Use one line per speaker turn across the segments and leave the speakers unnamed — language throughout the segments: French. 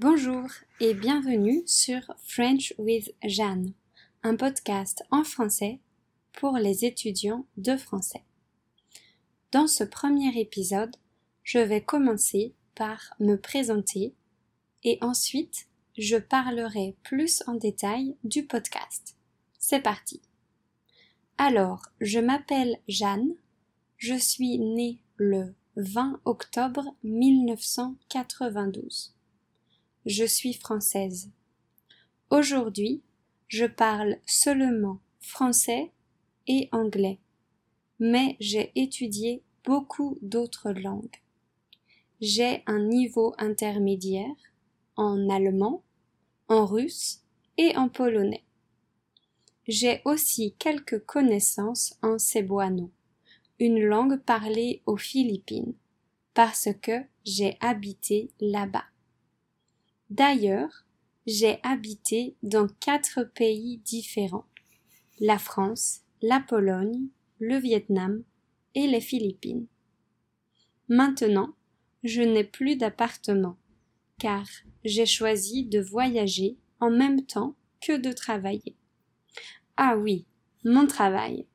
Bonjour et bienvenue sur French with Jeanne, un podcast en français pour les étudiants de français. Dans ce premier épisode, je vais commencer par me présenter et ensuite je parlerai plus en détail du podcast. C'est parti. Alors, je m'appelle Jeanne, je suis née le 20 octobre 1992 je suis française. Aujourd'hui, je parle seulement français et anglais, mais j'ai étudié beaucoup d'autres langues. J'ai un niveau intermédiaire en allemand, en russe et en polonais. J'ai aussi quelques connaissances en cebuano, une langue parlée aux Philippines, parce que j'ai habité là-bas. D'ailleurs, j'ai habité dans quatre pays différents la France, la Pologne, le Vietnam et les Philippines. Maintenant, je n'ai plus d'appartement, car j'ai choisi de voyager en même temps que de travailler. Ah oui, mon travail.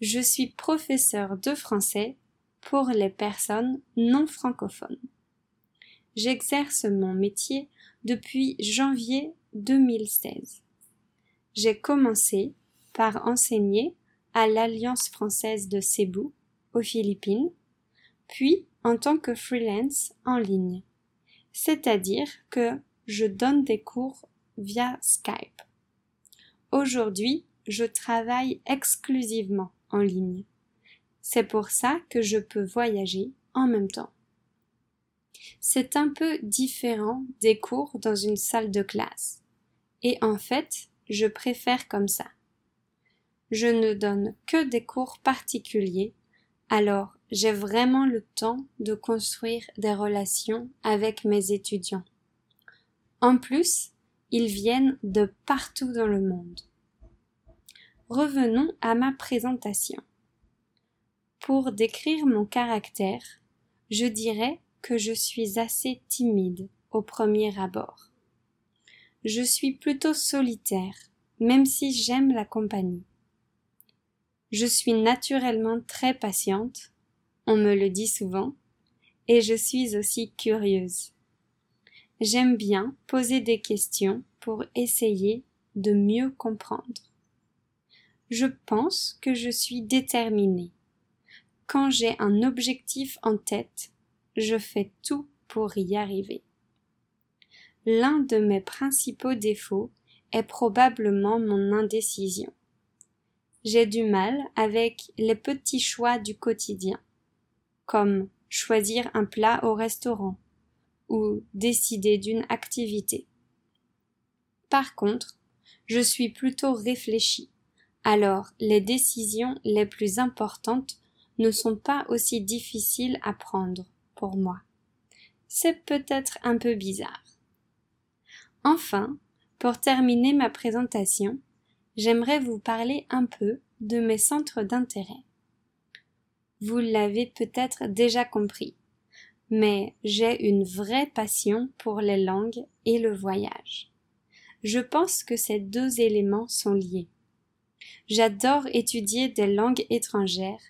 Je suis professeur de français pour les personnes non francophones. J'exerce mon métier depuis janvier 2016. J'ai commencé par enseigner à l'Alliance française de Cebu, aux Philippines, puis en tant que freelance en ligne. C'est-à-dire que je donne des cours via Skype. Aujourd'hui, je travaille exclusivement en ligne. C'est pour ça que je peux voyager en même temps. C'est un peu différent des cours dans une salle de classe. Et en fait, je préfère comme ça. Je ne donne que des cours particuliers, alors j'ai vraiment le temps de construire des relations avec mes étudiants. En plus, ils viennent de partout dans le monde. Revenons à ma présentation. Pour décrire mon caractère, je dirais que je suis assez timide au premier abord. Je suis plutôt solitaire, même si j'aime la compagnie. Je suis naturellement très patiente, on me le dit souvent, et je suis aussi curieuse. J'aime bien poser des questions pour essayer de mieux comprendre. Je pense que je suis déterminée. Quand j'ai un objectif en tête, je fais tout pour y arriver. L'un de mes principaux défauts est probablement mon indécision. J'ai du mal avec les petits choix du quotidien, comme choisir un plat au restaurant ou décider d'une activité. Par contre, je suis plutôt réfléchie, alors les décisions les plus importantes ne sont pas aussi difficiles à prendre moi. C'est peut-être un peu bizarre. Enfin, pour terminer ma présentation, j'aimerais vous parler un peu de mes centres d'intérêt. Vous l'avez peut-être déjà compris, mais j'ai une vraie passion pour les langues et le voyage. Je pense que ces deux éléments sont liés. J'adore étudier des langues étrangères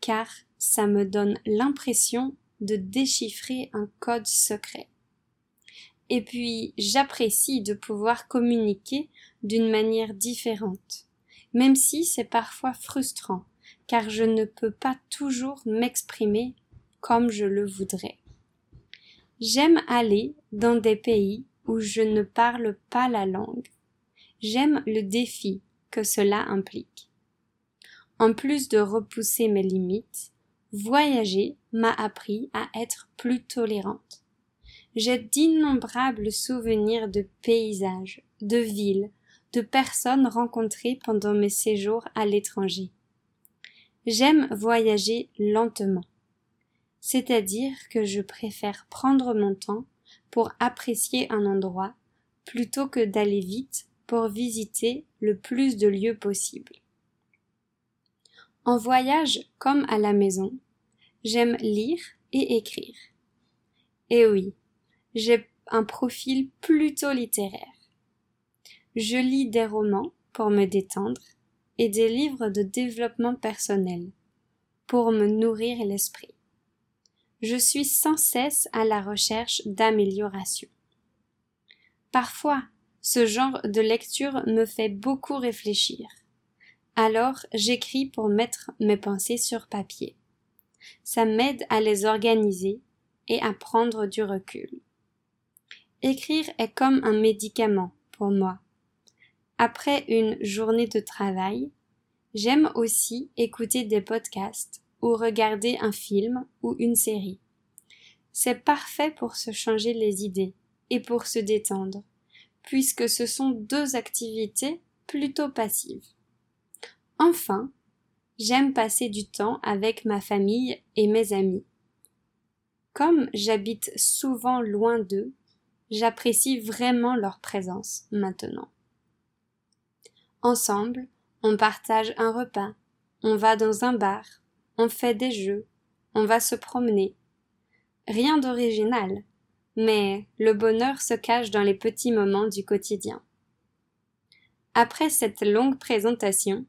car ça me donne l'impression de déchiffrer un code secret. Et puis j'apprécie de pouvoir communiquer d'une manière différente, même si c'est parfois frustrant, car je ne peux pas toujours m'exprimer comme je le voudrais. J'aime aller dans des pays où je ne parle pas la langue. J'aime le défi que cela implique. En plus de repousser mes limites, Voyager m'a appris à être plus tolérante. J'ai d'innombrables souvenirs de paysages, de villes, de personnes rencontrées pendant mes séjours à l'étranger. J'aime voyager lentement, c'est-à-dire que je préfère prendre mon temps pour apprécier un endroit plutôt que d'aller vite pour visiter le plus de lieux possible. En voyage comme à la maison, j'aime lire et écrire. Et oui, j'ai un profil plutôt littéraire. Je lis des romans pour me détendre et des livres de développement personnel pour me nourrir l'esprit. Je suis sans cesse à la recherche d'amélioration. Parfois, ce genre de lecture me fait beaucoup réfléchir. Alors j'écris pour mettre mes pensées sur papier. Ça m'aide à les organiser et à prendre du recul. Écrire est comme un médicament pour moi. Après une journée de travail, j'aime aussi écouter des podcasts ou regarder un film ou une série. C'est parfait pour se changer les idées et pour se détendre, puisque ce sont deux activités plutôt passives. Enfin, j'aime passer du temps avec ma famille et mes amis. Comme j'habite souvent loin d'eux, j'apprécie vraiment leur présence maintenant. Ensemble, on partage un repas, on va dans un bar, on fait des jeux, on va se promener. Rien d'original, mais le bonheur se cache dans les petits moments du quotidien. Après cette longue présentation,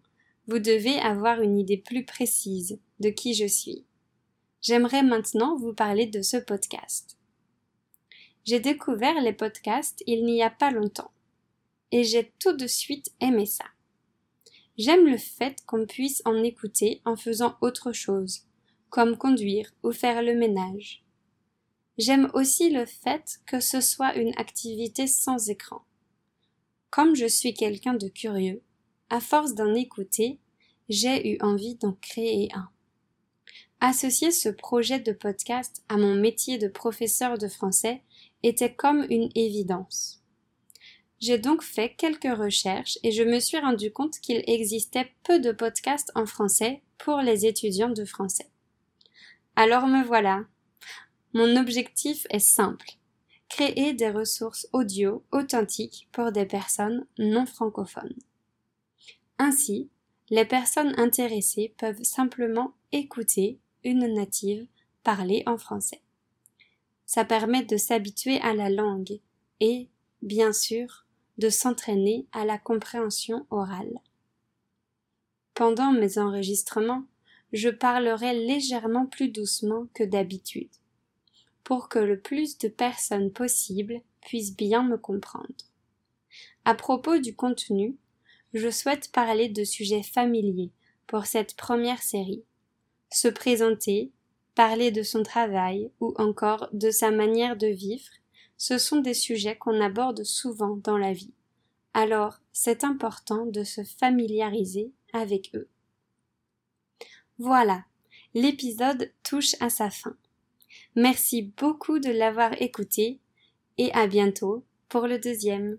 vous devez avoir une idée plus précise de qui je suis. J'aimerais maintenant vous parler de ce podcast. J'ai découvert les podcasts il n'y a pas longtemps et j'ai tout de suite aimé ça. J'aime le fait qu'on puisse en écouter en faisant autre chose, comme conduire ou faire le ménage. J'aime aussi le fait que ce soit une activité sans écran. Comme je suis quelqu'un de curieux, à force d'en écouter, j'ai eu envie d'en créer un. Associer ce projet de podcast à mon métier de professeur de français était comme une évidence. J'ai donc fait quelques recherches et je me suis rendu compte qu'il existait peu de podcasts en français pour les étudiants de français. Alors me voilà. Mon objectif est simple. Créer des ressources audio authentiques pour des personnes non francophones. Ainsi, les personnes intéressées peuvent simplement écouter une native parler en français. Ça permet de s'habituer à la langue et, bien sûr, de s'entraîner à la compréhension orale. Pendant mes enregistrements, je parlerai légèrement plus doucement que d'habitude, pour que le plus de personnes possible puissent bien me comprendre. À propos du contenu, je souhaite parler de sujets familiers pour cette première série. Se présenter, parler de son travail ou encore de sa manière de vivre, ce sont des sujets qu'on aborde souvent dans la vie. Alors, c'est important de se familiariser avec eux. Voilà, l'épisode touche à sa fin. Merci beaucoup de l'avoir écouté et à bientôt pour le deuxième.